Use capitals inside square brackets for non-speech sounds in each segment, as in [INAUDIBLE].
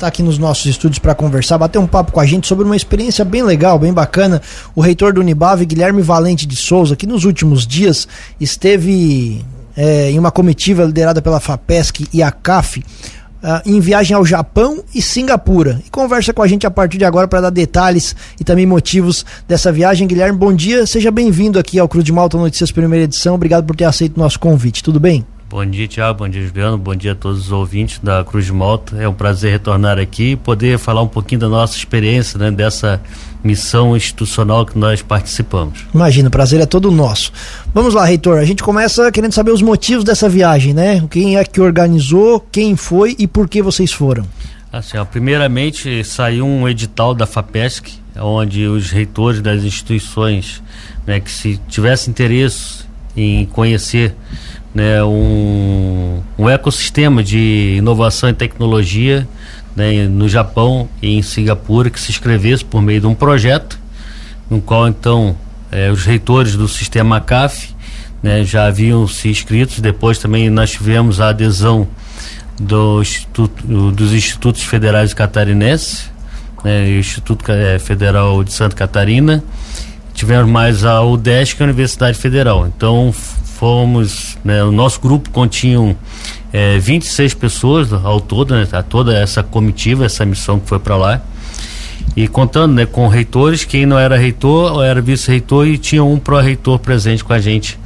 está aqui nos nossos estúdios para conversar, bater um papo com a gente sobre uma experiência bem legal, bem bacana. O reitor do Unibave, Guilherme Valente de Souza, que nos últimos dias esteve é, em uma comitiva liderada pela FAPESC e a CAF. Uh, em viagem ao Japão e Singapura. E conversa com a gente a partir de agora para dar detalhes e também motivos dessa viagem. Guilherme, bom dia, seja bem-vindo aqui ao Cruz de Malta Notícias Primeira Edição. Obrigado por ter aceito o nosso convite. Tudo bem? Bom dia, Tiago. Bom dia, Juliano. Bom dia a todos os ouvintes da Cruz de Malta. É um prazer retornar aqui e poder falar um pouquinho da nossa experiência, né, dessa missão institucional que nós participamos. Imagina, o prazer é todo nosso. Vamos lá, reitor. A gente começa querendo saber os motivos dessa viagem, né? Quem é que organizou, quem foi e por que vocês foram? Assim, ó, primeiramente saiu um edital da FAPESC, onde os reitores das instituições, né, que se tivesse interesse em conhecer né, um, um ecossistema de inovação e tecnologia né, no Japão e em Singapura que se inscrevesse por meio de um projeto, no qual então eh, os reitores do sistema CAF né, já haviam se inscritos. Depois também nós tivemos a adesão do instituto, dos institutos federais catarinenses, né, Instituto eh, Federal de Santa Catarina. Tivemos mais a UDESC, a Universidade Federal. Então fomos, né, o nosso grupo continha é, 26 pessoas ao todo, né, a toda essa comitiva, essa missão que foi para lá. E contando né, com reitores, quem não era reitor era vice-reitor e tinha um pró-reitor presente com a gente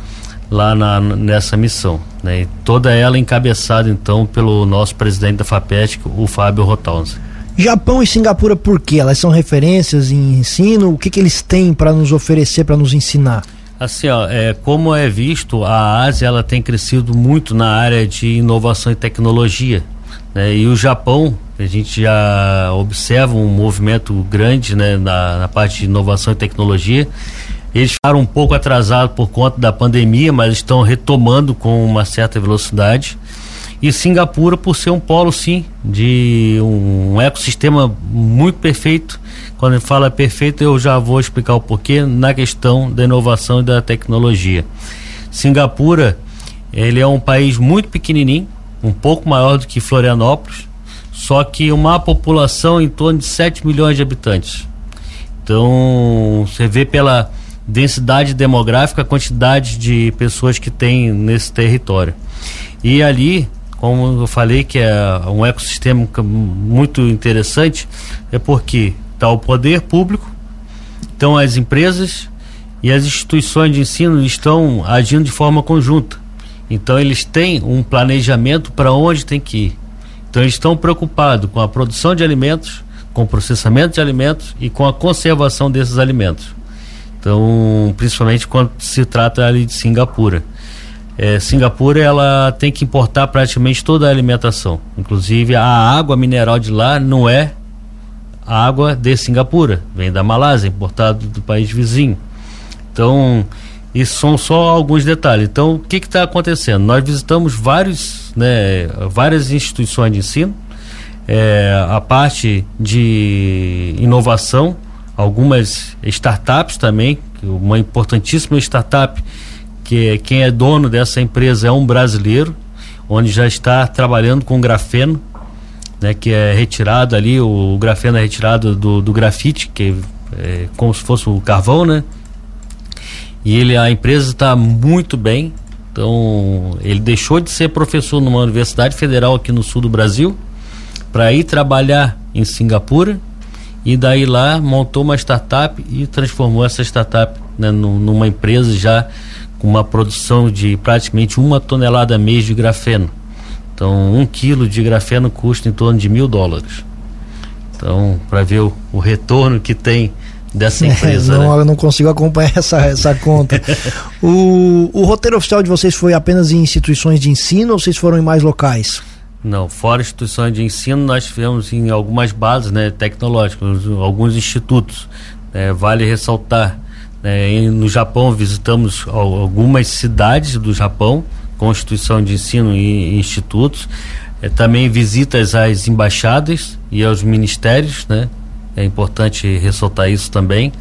lá na, nessa missão. Né, toda ela encabeçada então pelo nosso presidente da FAPESC, o Fábio Rotalza. Japão e Singapura, por quê? Elas são referências em ensino? O que, que eles têm para nos oferecer, para nos ensinar? Assim, ó, é, como é visto, a Ásia ela tem crescido muito na área de inovação e tecnologia. Né? E o Japão, a gente já observa um movimento grande né, na, na parte de inovação e tecnologia. Eles ficaram um pouco atrasados por conta da pandemia, mas estão retomando com uma certa velocidade. E Singapura, por ser um polo, sim, de um ecossistema muito perfeito quando ele fala perfeito, eu já vou explicar o porquê na questão da inovação e da tecnologia. Singapura, ele é um país muito pequenininho, um pouco maior do que Florianópolis, só que uma população em torno de 7 milhões de habitantes. Então, você vê pela densidade demográfica a quantidade de pessoas que tem nesse território. E ali, como eu falei que é um ecossistema muito interessante, é porque está o poder público, então as empresas e as instituições de ensino estão agindo de forma conjunta. Então eles têm um planejamento para onde tem que ir. Então eles estão preocupados com a produção de alimentos, com o processamento de alimentos e com a conservação desses alimentos. Então, principalmente quando se trata ali de Singapura. É, Singapura ela tem que importar praticamente toda a alimentação, inclusive a água mineral de lá não é água de Singapura, vem da Malásia, importado do país vizinho. Então, isso são só alguns detalhes. Então, o que está acontecendo? Nós visitamos vários, né, várias instituições de ensino, é, a parte de inovação, algumas startups também, uma importantíssima startup, que é, quem é dono dessa empresa é um brasileiro, onde já está trabalhando com grafeno né, que é retirado ali, o, o grafeno é retirado do, do grafite, que é como se fosse o carvão, né? E ele, a empresa está muito bem, então ele deixou de ser professor numa universidade federal aqui no sul do Brasil para ir trabalhar em Singapura e daí lá montou uma startup e transformou essa startup né, numa empresa já com uma produção de praticamente uma tonelada mês de grafeno. Então, um quilo de grafeno custa em torno de mil dólares. Então, para ver o, o, retorno que tem dessa [LAUGHS] empresa. É, não, né? Eu não consigo acompanhar essa, essa conta. [LAUGHS] o, o roteiro oficial de vocês foi apenas em instituições de ensino ou vocês foram em mais locais? Não, fora instituições de ensino, nós tivemos em algumas bases né, tecnológicas, alguns institutos. É, vale ressaltar, né, no Japão visitamos algumas cidades do Japão, Constituição de Ensino e institutos, é, também visitas às embaixadas e aos ministérios, né? É importante ressaltar isso também.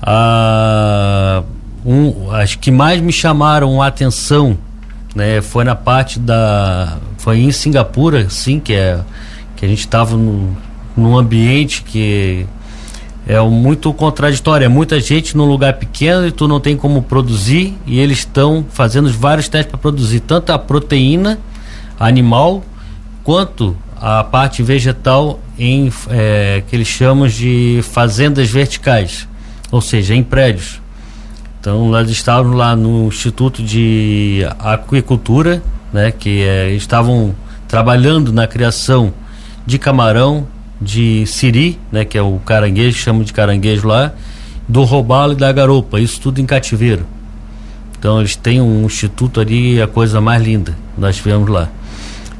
Ah, um, as que mais me chamaram a atenção, né, foi na parte da, foi em Singapura, sim, que é que a gente estava num ambiente que é muito contraditório. É muita gente num lugar pequeno e tu não tem como produzir e eles estão fazendo vários testes para produzir tanto a proteína animal quanto a parte vegetal em é, que eles chamam de fazendas verticais, ou seja, em prédios. Então nós estávamos lá no Instituto de Aquicultura, né, que é, estavam trabalhando na criação de camarão, de siri, né, que é o caranguejo, chamam de caranguejo lá, do robalo e da garopa, isso tudo em cativeiro. Então eles têm um instituto ali, a coisa mais linda, nós tivemos lá.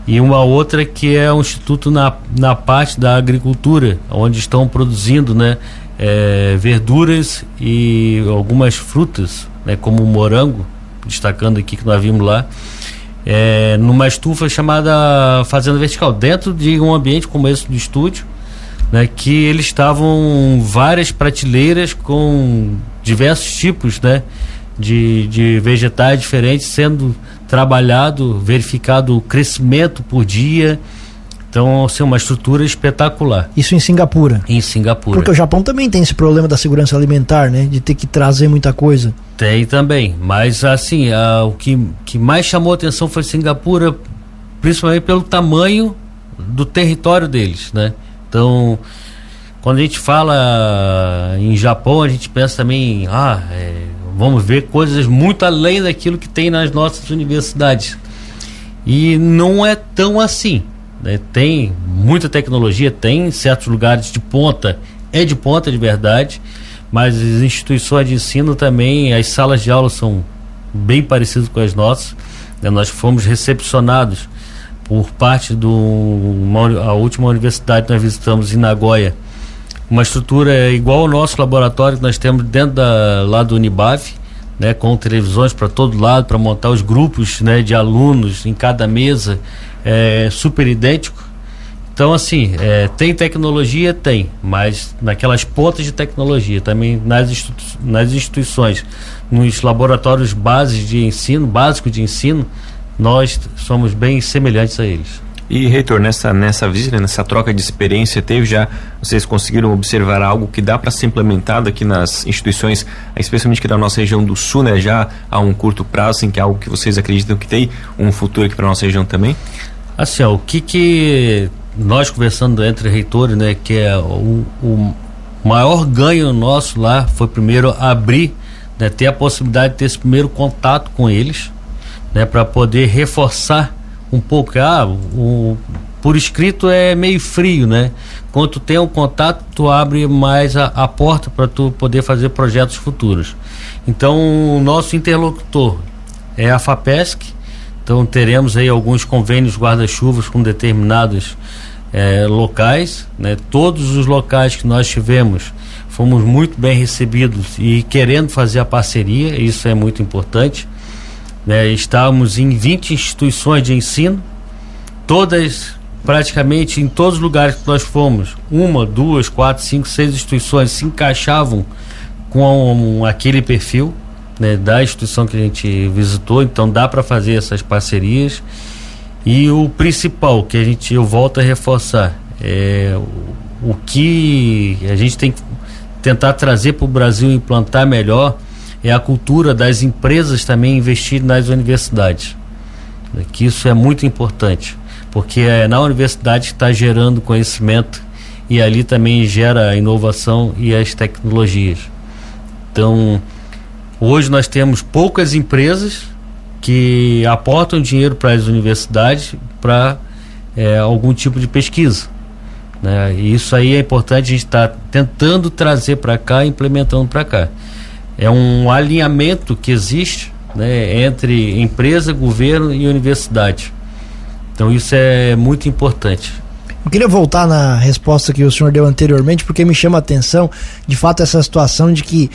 E uma outra que é um instituto na, na parte da agricultura, onde estão produzindo né, é, verduras e algumas frutas, né, como o morango, destacando aqui que nós vimos lá, é, numa estufa chamada Fazenda Vertical, dentro de um ambiente como esse do estúdio, né, que eles estavam várias prateleiras com diversos tipos né, de, de vegetais diferentes sendo trabalhado, verificado o crescimento por dia. Então, assim, uma estrutura espetacular. Isso em Singapura? Em Singapura. Porque o Japão também tem esse problema da segurança alimentar, né? De ter que trazer muita coisa. Tem também. Mas, assim, a, o que, que mais chamou a atenção foi Singapura, principalmente pelo tamanho do território deles, né? Então, quando a gente fala em Japão, a gente pensa também, ah, é, vamos ver coisas muito além daquilo que tem nas nossas universidades. E não é tão assim. Né? Tem muita tecnologia, tem certos lugares de ponta, é de ponta de verdade, mas as instituições de ensino também, as salas de aula são bem parecidas com as nossas. Né? Nós fomos recepcionados por parte do uma, a última universidade que nós visitamos em Nagoya, uma estrutura igual ao nosso laboratório que nós temos dentro da, lá do Unibav, né, com televisões para todo lado para montar os grupos né, de alunos em cada mesa, é, super idêntico. Então, assim, é, tem tecnologia? Tem, mas naquelas pontas de tecnologia, também nas, nas instituições, nos laboratórios bases de ensino, básico de ensino, nós somos bem semelhantes a eles. E, reitor, nessa, nessa visita, nessa troca de experiência, teve já, vocês conseguiram observar algo que dá para ser implementado aqui nas instituições, especialmente aqui da nossa região do Sul, né? Já há um curto prazo, assim, que é algo que vocês acreditam que tem um futuro aqui para nossa região também? Assim, ó, o que que nós conversando entre reitores, né, que é o, o maior ganho nosso lá foi primeiro abrir, né, ter a possibilidade de ter esse primeiro contato com eles, né, para poder reforçar um pouco. Ah, o, por escrito é meio frio, né? Quando tu tem um contato, tu abre mais a, a porta para tu poder fazer projetos futuros. Então, o nosso interlocutor é a FAPESC. Então, teremos aí alguns convênios guarda-chuvas com determinados é, locais. Né? Todos os locais que nós tivemos fomos muito bem recebidos e querendo fazer a parceria, isso é muito importante. Né? Estávamos em 20 instituições de ensino, todas, praticamente em todos os lugares que nós fomos, uma, duas, quatro, cinco, seis instituições se encaixavam com aquele perfil né, da instituição que a gente visitou, então dá para fazer essas parcerias. E o principal que a gente eu volto a reforçar é o, o que a gente tem que tentar trazer para o Brasil implantar melhor é a cultura das empresas também investir nas universidades. Que isso é muito importante, porque é na universidade que está gerando conhecimento e ali também gera a inovação e as tecnologias. Então, hoje nós temos poucas empresas que aportam dinheiro para as universidades para é, algum tipo de pesquisa. Né? E isso aí é importante, a gente está tentando trazer para cá, implementando para cá é um alinhamento que existe né, entre empresa, governo e universidade. Então isso é muito importante. Eu queria voltar na resposta que o senhor deu anteriormente, porque me chama a atenção, de fato, essa situação de que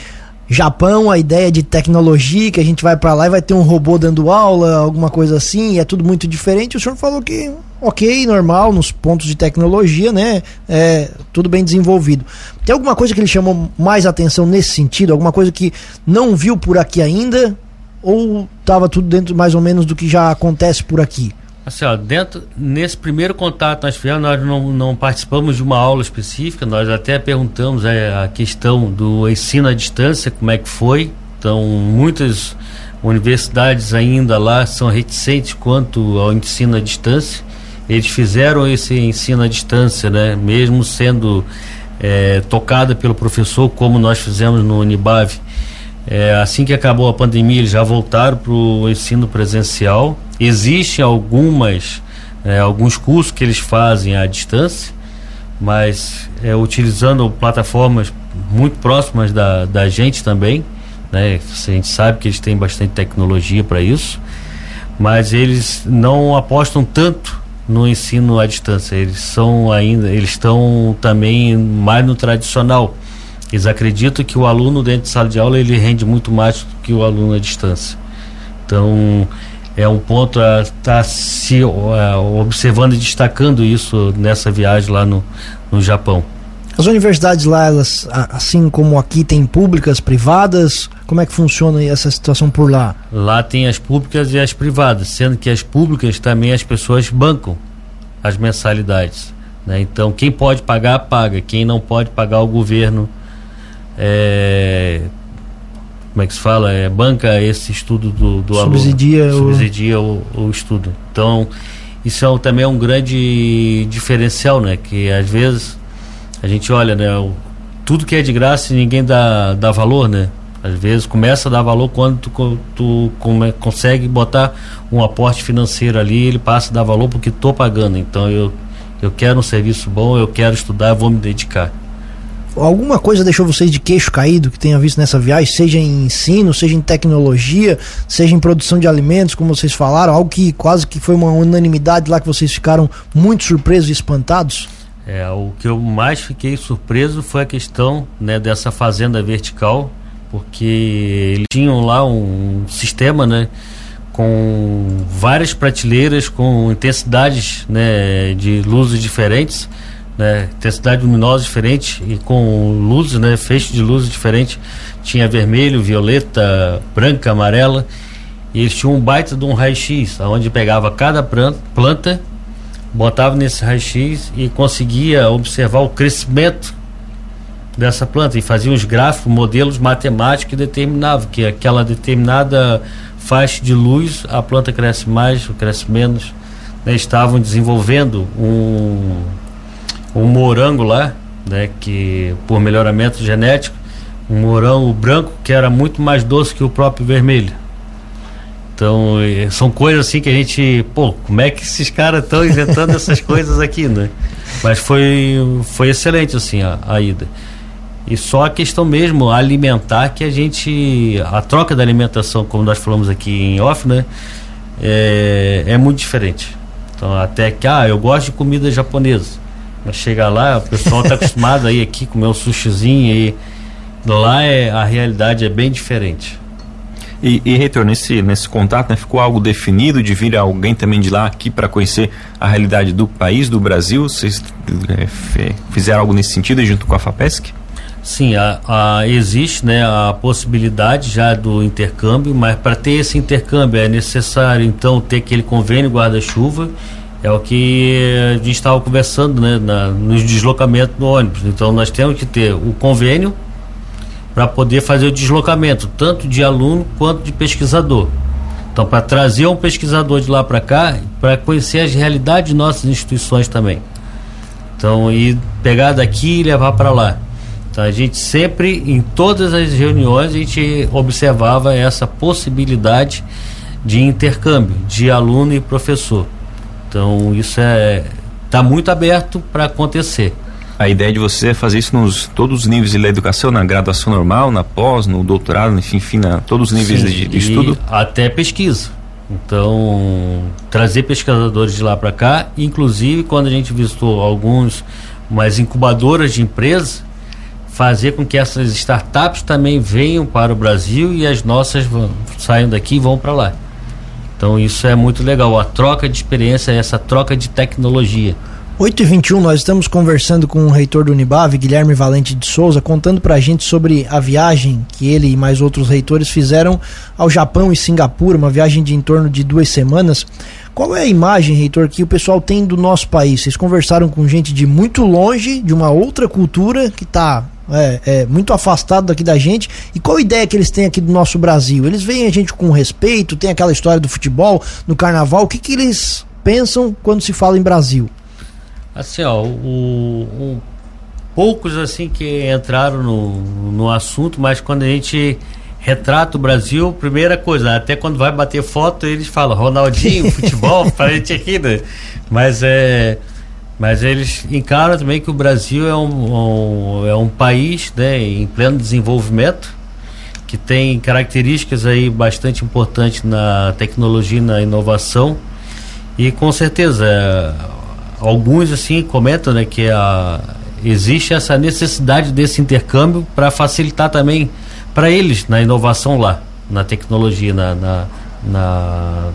Japão, a ideia de tecnologia, que a gente vai para lá e vai ter um robô dando aula, alguma coisa assim, é tudo muito diferente. O senhor falou que, ok, normal, nos pontos de tecnologia, né? É tudo bem desenvolvido. Tem alguma coisa que ele chamou mais atenção nesse sentido? Alguma coisa que não viu por aqui ainda? Ou estava tudo dentro mais ou menos do que já acontece por aqui? Assim, ó, dentro, nesse primeiro contato nós tivemos, nós não, não participamos de uma aula específica, nós até perguntamos é, a questão do ensino à distância, como é que foi. Então, muitas universidades ainda lá são reticentes quanto ao ensino à distância. Eles fizeram esse ensino à distância, né? Mesmo sendo é, tocada pelo professor, como nós fizemos no Unibave. É, assim que acabou a pandemia, eles já voltaram para o ensino presencial Existem algumas, é, alguns cursos que eles fazem à distância, mas é, utilizando plataformas muito próximas da, da gente também. Né? A gente sabe que eles têm bastante tecnologia para isso, mas eles não apostam tanto no ensino à distância. Eles são ainda, eles estão também mais no tradicional. Eles acreditam que o aluno dentro de sala de aula ele rende muito mais do que o aluno à distância. Então, é um ponto a estar tá se uh, observando e destacando isso nessa viagem lá no, no Japão. As universidades lá, elas, assim como aqui, tem públicas, privadas? Como é que funciona essa situação por lá? Lá tem as públicas e as privadas, sendo que as públicas também as pessoas bancam as mensalidades. Né? Então, quem pode pagar, paga. Quem não pode pagar, o governo é, como é que se fala, é, banca esse estudo do, do subsidia aluno. Subsidia o, o estudo. Então, isso é, também é um grande diferencial, né? Que às vezes a gente olha, né? O, tudo que é de graça ninguém dá, dá valor, né? Às vezes começa a dar valor quando tu, tu come, consegue botar um aporte financeiro ali, ele passa a dar valor porque estou pagando. Então eu, eu quero um serviço bom, eu quero estudar, vou me dedicar alguma coisa deixou vocês de queixo caído que tenha visto nessa viagem, seja em ensino, seja em tecnologia, seja em produção de alimentos, como vocês falaram, algo que quase que foi uma unanimidade lá que vocês ficaram muito surpresos e espantados? É, o que eu mais fiquei surpreso foi a questão né, dessa fazenda vertical, porque eles tinham lá um sistema, né? com várias prateleiras com intensidades né, de luzes diferentes né, intensidade luminosa diferente e com luzes, né, feixe de luzes diferente. Tinha vermelho, violeta, branca, amarela. E eles tinham um baita de um raio-x, onde pegava cada planta, botava nesse raio-x e conseguia observar o crescimento dessa planta e fazia os gráficos, modelos matemáticos que determinavam que aquela determinada faixa de luz a planta cresce mais, cresce menos. Né, estavam desenvolvendo um um morango lá, né, que por melhoramento genético, um morango branco que era muito mais doce que o próprio vermelho. Então, são coisas assim que a gente, pô, como é que esses caras estão inventando [LAUGHS] essas coisas aqui, né? Mas foi foi excelente assim a, a ida. E só a questão mesmo alimentar que a gente a troca da alimentação, como nós falamos aqui em off, né? É, é muito diferente. Então, até que ah, eu gosto de comida japonesa. Mas chega lá, o pessoal está acostumado aí aqui comer um sushizinho e lá é, a realidade é bem diferente. E, e Reitor, nesse, nesse contato, né, ficou algo definido de vir alguém também de lá aqui para conhecer a realidade do país, do Brasil? Vocês é, fizeram algo nesse sentido junto com a FAPESC? Sim, a, a, existe né, a possibilidade já do intercâmbio, mas para ter esse intercâmbio é necessário então ter aquele convênio guarda-chuva é o que a gente estava conversando né, na, nos deslocamentos do ônibus. Então nós temos que ter o convênio para poder fazer o deslocamento, tanto de aluno quanto de pesquisador. Então, para trazer um pesquisador de lá para cá, para conhecer as realidades de nossas instituições também. Então, e pegar daqui e levar para lá. Então, a gente sempre, em todas as reuniões, a gente observava essa possibilidade de intercâmbio de aluno e professor. Então isso é está muito aberto para acontecer. A ideia de você é fazer isso nos todos os níveis da educação, na graduação normal, na pós, no doutorado, enfim, enfim na, todos os níveis Sim, de, de estudo? Até pesquisa. Então, trazer pesquisadores de lá para cá, inclusive quando a gente visitou alguns, umas incubadoras de empresas, fazer com que essas startups também venham para o Brasil e as nossas vão, saiam daqui e vão para lá. Então isso é muito legal, a troca de experiência, essa troca de tecnologia. 8 e 21 nós estamos conversando com o reitor do Unibave, Guilherme Valente de Souza, contando para a gente sobre a viagem que ele e mais outros reitores fizeram ao Japão e Singapura, uma viagem de em torno de duas semanas. Qual é a imagem, reitor, que o pessoal tem do nosso país? Vocês conversaram com gente de muito longe, de uma outra cultura que está é, é, muito afastado daqui da gente. E qual a ideia que eles têm aqui do nosso Brasil? Eles veem a gente com respeito, tem aquela história do futebol, no carnaval. O que, que eles pensam quando se fala em Brasil? Assim, ó, o, o poucos assim que entraram no, no assunto, mas quando a gente retrata o Brasil, primeira coisa, até quando vai bater foto, eles falam Ronaldinho, [LAUGHS] futebol, para a gente aqui, né? Mas é. Mas eles encaram também que o Brasil é um, um, é um país né, em pleno desenvolvimento, que tem características aí bastante importantes na tecnologia e na inovação. E com certeza, alguns assim comentam né, que a, existe essa necessidade desse intercâmbio para facilitar também para eles na inovação lá, na tecnologia, na, na, na,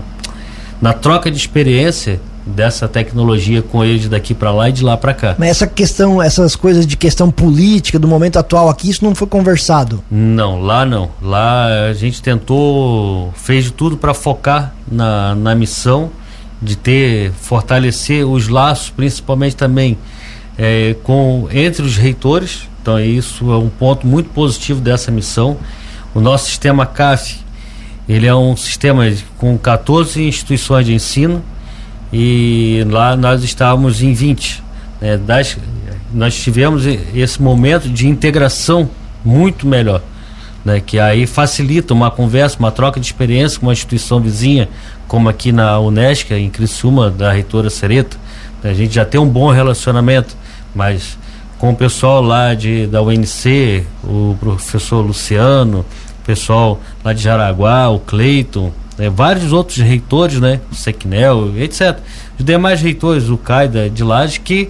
na troca de experiência dessa tecnologia com eles daqui para lá e de lá para cá. Mas essa questão, essas coisas de questão política do momento atual aqui, isso não foi conversado? Não, lá não. Lá a gente tentou, fez de tudo para focar na, na missão de ter, fortalecer os laços, principalmente também é, com entre os reitores. Então isso é um ponto muito positivo dessa missão. O nosso sistema CAF, ele é um sistema com 14 instituições de ensino e lá nós estávamos em 20. Né, das, nós tivemos esse momento de integração muito melhor. Né, que aí facilita uma conversa, uma troca de experiência com uma instituição vizinha, como aqui na Unesco, em Criciúma, da reitora Sereta. A gente já tem um bom relacionamento, mas com o pessoal lá de, da UNC, o professor Luciano, o pessoal lá de Jaraguá, o Cleiton, né, vários outros reitores, né, o Sequinel, etc. Os demais reitores, o CAIDA de Laje, que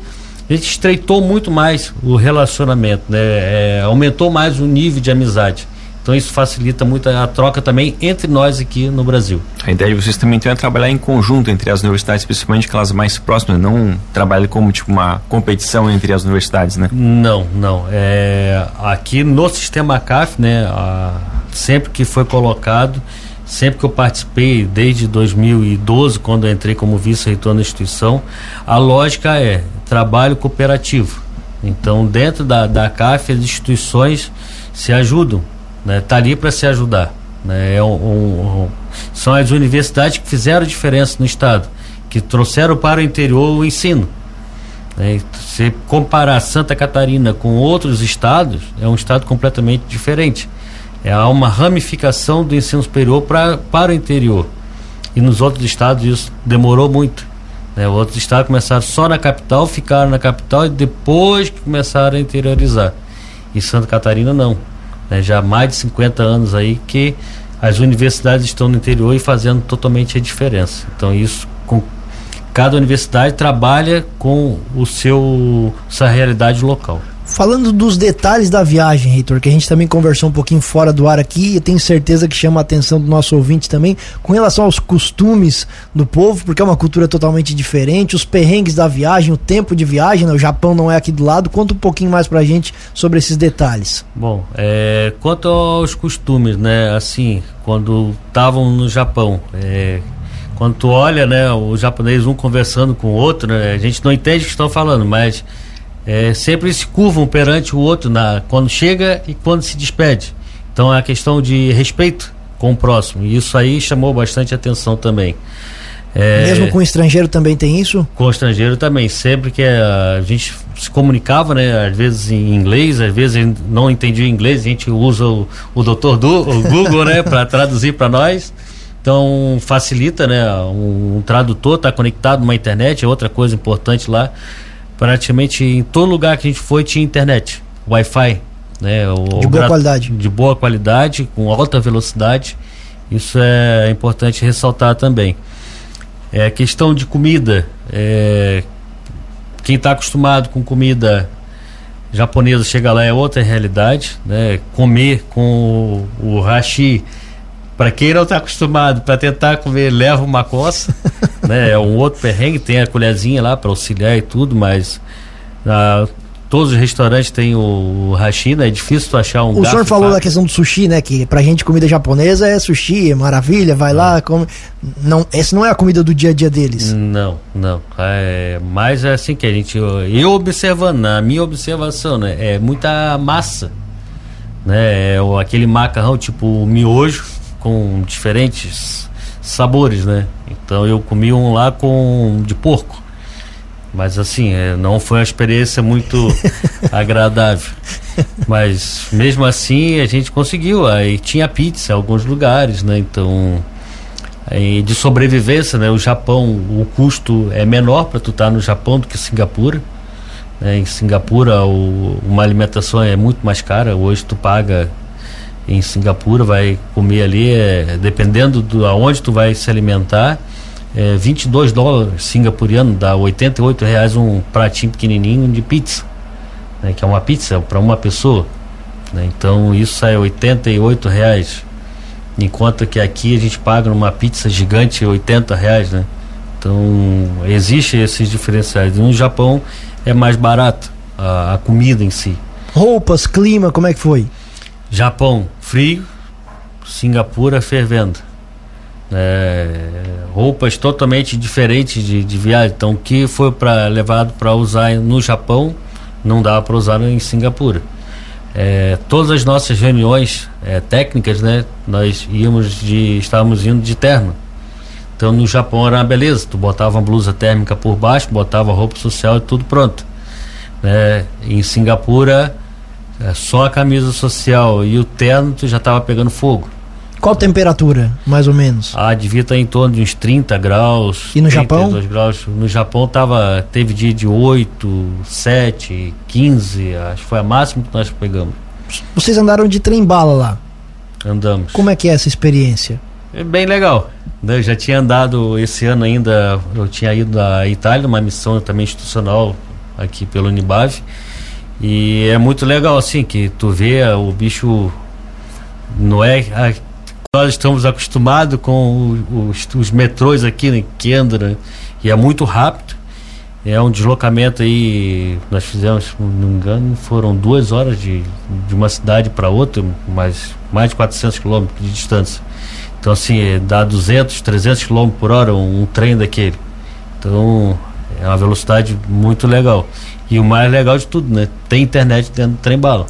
a gente estreitou muito mais o relacionamento, né, é, aumentou mais o nível de amizade. Então isso facilita muito a troca também entre nós aqui no Brasil. A ideia de vocês também então é trabalhar em conjunto entre as universidades, principalmente aquelas mais próximas, não trabalhar como tipo uma competição entre as universidades, né? Não, não. É, aqui no sistema CAF, né, a, sempre que foi colocado, sempre que eu participei, desde 2012, quando eu entrei como vice-reitor na instituição, a lógica é trabalho cooperativo. Então, dentro da, da CAF, as instituições se ajudam né? Tá ali para se ajudar, né? É um, um, são as universidades que fizeram diferença no estado, que trouxeram para o interior o ensino. Né? Se comparar Santa Catarina com outros estados, é um estado completamente diferente. É uma ramificação do ensino superior pra, para o interior. E nos outros estados isso demorou muito. Né? Outros estados começaram só na capital, ficaram na capital e depois que começaram a interiorizar. E Santa Catarina não né, já há mais de 50 anos aí que as universidades estão no interior e fazendo totalmente a diferença. Então isso com cada universidade trabalha com o seu sua realidade local. Falando dos detalhes da viagem, Reitor, que a gente também conversou um pouquinho fora do ar aqui, e tenho certeza que chama a atenção do nosso ouvinte também, com relação aos costumes do povo, porque é uma cultura totalmente diferente, os perrengues da viagem, o tempo de viagem, né? o Japão não é aqui do lado. Conta um pouquinho mais pra gente sobre esses detalhes. Bom, é, quanto aos costumes, né, assim, quando estavam no Japão, é, quando tu olha, né, o japonês um conversando com o outro, né, a gente não entende o que estão falando, mas é, sempre se curvam perante o outro na, quando chega e quando se despede. Então é a questão de respeito com o próximo. E isso aí chamou bastante atenção também. É, Mesmo com o estrangeiro também tem isso? Com o estrangeiro também. Sempre que a gente se comunicava, né? Às vezes em inglês, às vezes não entendia inglês, a gente usa o, o doutor do o Google, né? para traduzir para nós. Então facilita, né? Um, um tradutor está conectado numa internet, é outra coisa importante lá praticamente em todo lugar que a gente foi tinha internet, Wi-Fi, né? O, de boa qualidade. De boa qualidade, com alta velocidade. Isso é importante ressaltar também. É questão de comida. É, quem está acostumado com comida japonesa chega lá é outra realidade, né? Comer com o, o hashi para quem não está acostumado, para tentar comer, leva uma coça, [LAUGHS] né? É um outro perrengue, tem a colherzinha lá para auxiliar e tudo, mas ah, todos os restaurantes têm o, hashi, né? É difícil tu achar um O senhor falou da questão do sushi, né? Que pra gente comida japonesa é sushi, é maravilha, vai lá, é. come. Não, essa não é a comida do dia a dia deles. Não, não. É, mas é assim que a gente. Eu observando, na minha observação, né? É muita massa. Né? É aquele macarrão tipo miojo com diferentes sabores, né? Então eu comi um lá com de porco. Mas assim, é, não foi uma experiência muito [LAUGHS] agradável. Mas mesmo assim a gente conseguiu. Aí tinha pizza em alguns lugares, né? Então, de sobrevivência, né? O Japão, o custo é menor para tu estar tá no Japão do que Singapura. Né? Em Singapura, o, uma alimentação é muito mais cara. Hoje tu paga em Singapura, vai comer ali, é, dependendo do aonde tu vai se alimentar é, 22 dólares singapuriano, dá 88 reais um pratinho pequenininho de pizza, né, que é uma pizza para uma pessoa. Né, então isso sai 88 reais, enquanto que aqui a gente paga numa pizza gigante 80 reais, né? Então existe esses diferenciais. No Japão é mais barato a, a comida em si. Roupas, clima, como é que foi? Japão frio, Singapura fervendo é, roupas totalmente diferentes de, de viagem. Então, o que foi para levado para usar no Japão não dá para usar em Singapura. É, todas as nossas reuniões é, técnicas, né, nós íamos de, estávamos indo de terno. Então no Japão era uma beleza, tu botava uma blusa térmica por baixo, botava roupa social e tudo pronto. É, em Singapura, é, só a camisa social e o terno tu já estava pegando fogo. Qual temperatura, mais ou menos? Ah, devia estar em torno de uns 30 graus. E no Japão? graus. No Japão tava, teve dia de 8, 7, 15, acho que foi a máxima que nós pegamos. Vocês andaram de trem bala lá? Andamos. Como é que é essa experiência? É bem legal. Né? Eu já tinha andado esse ano ainda, eu tinha ido à Itália, uma missão também institucional aqui pelo Unibav. E é muito legal assim que tu vê o bicho não é nós estamos acostumados com os, os metrôs aqui em né, Kendra e é muito rápido. É um deslocamento aí, nós fizemos, não me engano, foram duas horas de, de uma cidade para outra, mas mais de 400 quilômetros de distância. Então, assim, é, dá 200, 300 quilômetros por hora um, um trem daquele. Então, é uma velocidade muito legal. E o mais legal de tudo, né? Tem internet dentro do trem bala.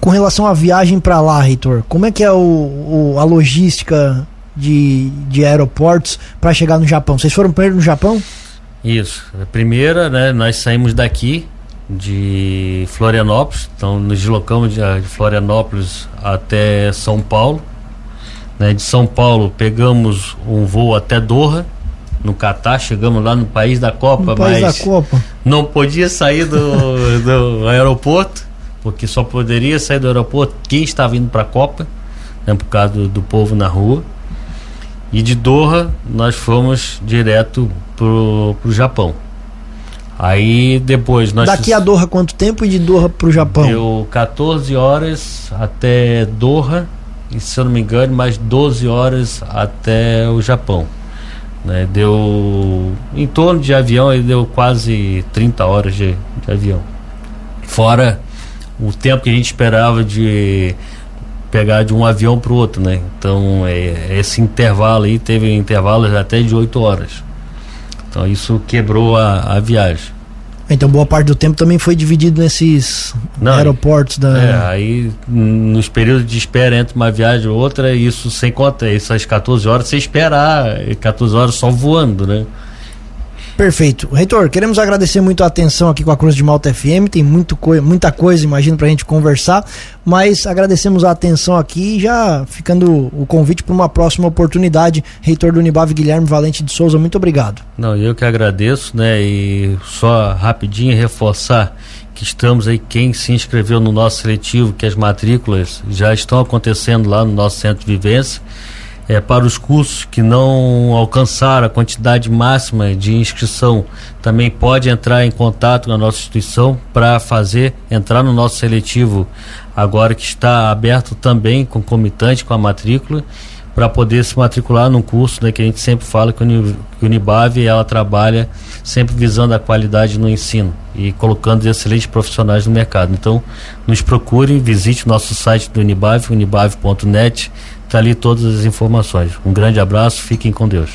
Com relação à viagem para lá, Reitor, como é que é o, o, a logística de, de aeroportos para chegar no Japão? Vocês foram primeiro no Japão? Isso. A primeira, né, nós saímos daqui de Florianópolis, então nos deslocamos de, de Florianópolis até São Paulo. Né, de São Paulo pegamos um voo até Doha, no Catar, chegamos lá no país da Copa, país mas da Copa. não podia sair do, [LAUGHS] do aeroporto porque só poderia sair do aeroporto quem estava indo para a Copa, né, por causa do, do, povo na rua. E de Doha nós fomos direto pro, pro Japão. Aí depois nós Daqui a Doha quanto tempo e de Doha pro Japão? Deu 14 horas até Doha e se eu não me engano mais 12 horas até o Japão. Né? Deu em torno de avião aí deu quase 30 horas de, de avião. Fora o tempo que a gente esperava de pegar de um avião para o outro, né? Então, é, esse intervalo aí teve intervalos até de 8 horas. Então, isso quebrou a, a viagem. Então, boa parte do tempo também foi dividido nesses Não, aeroportos da. É, aí nos períodos de espera entre uma viagem e outra, isso sem conta, essas 14 horas você esperar, 14 horas só voando, né? Perfeito. Reitor, queremos agradecer muito a atenção aqui com a Cruz de Malta FM. Tem muito coi muita coisa, imagino, para a gente conversar. Mas agradecemos a atenção aqui já ficando o convite para uma próxima oportunidade. Reitor do Unibav Guilherme Valente de Souza, muito obrigado. Não, eu que agradeço, né? E só rapidinho reforçar que estamos aí, quem se inscreveu no nosso seletivo, que as matrículas já estão acontecendo lá no nosso centro de vivência é, para os cursos que não alcançaram a quantidade máxima de inscrição, também pode entrar em contato com a nossa instituição para fazer, entrar no nosso seletivo agora que está aberto também concomitante com a matrícula para poder se matricular num curso né, que a gente sempre fala que o Unibave ela trabalha sempre visando a qualidade no ensino e colocando excelentes profissionais no mercado. Então, nos procure, visite o nosso site do Unibave, unibave.net, está ali todas as informações. Um grande abraço, fiquem com Deus.